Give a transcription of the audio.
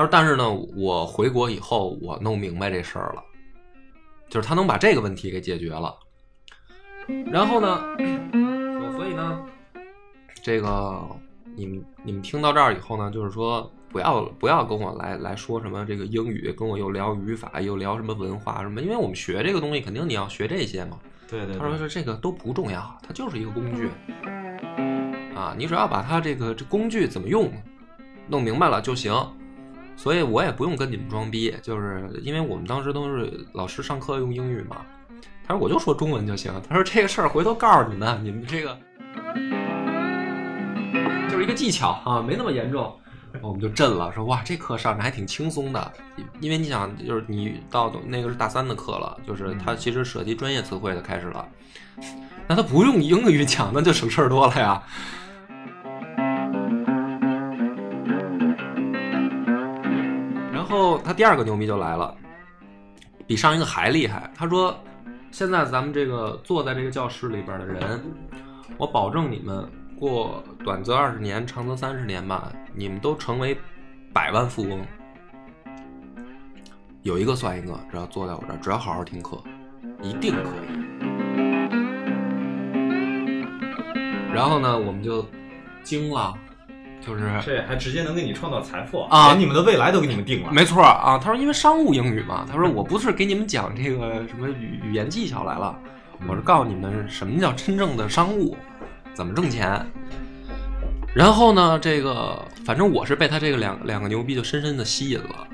他说：“但是呢，我回国以后，我弄明白这事儿了，就是他能把这个问题给解决了。然后呢，说所以呢，这个你们你们听到这儿以后呢，就是说不要不要跟我来来说什么这个英语，跟我又聊语法，又聊什么文化什么，因为我们学这个东西，肯定你要学这些嘛。对对他说，是这个都不重要，它就是一个工具啊，你只要把它这个这工具怎么用弄明白了就行。所以我也不用跟你们装逼，就是因为我们当时都是老师上课用英语嘛。他说我就说中文就行。他说这个事儿回头告诉你们，你们这个就是一个技巧啊，没那么严重。然后我们就震了，说哇，这课上着还挺轻松的，因为你想，就是你到那个是大三的课了，就是他其实涉及专业词汇的开始了。那他不用英语讲，那就省事儿多了呀。后他第二个牛逼就来了，比上一个还厉害。他说：“现在咱们这个坐在这个教室里边的人，我保证你们过短则二十年，长则三十年吧，你们都成为百万富翁。有一个算一个，只要坐在我这儿，只要好好听课，一定可以。”然后呢，我们就惊了，就是这还直接能给你创造财富啊连你们的未来都给你们定了。没错啊，他说因为商务英语嘛，他说我不是给你们讲这个什么语语言技巧来了，我是告诉你们什么叫真正的商务，怎么挣钱。然后呢，这个反正我是被他这个两两个牛逼就深深的吸引了，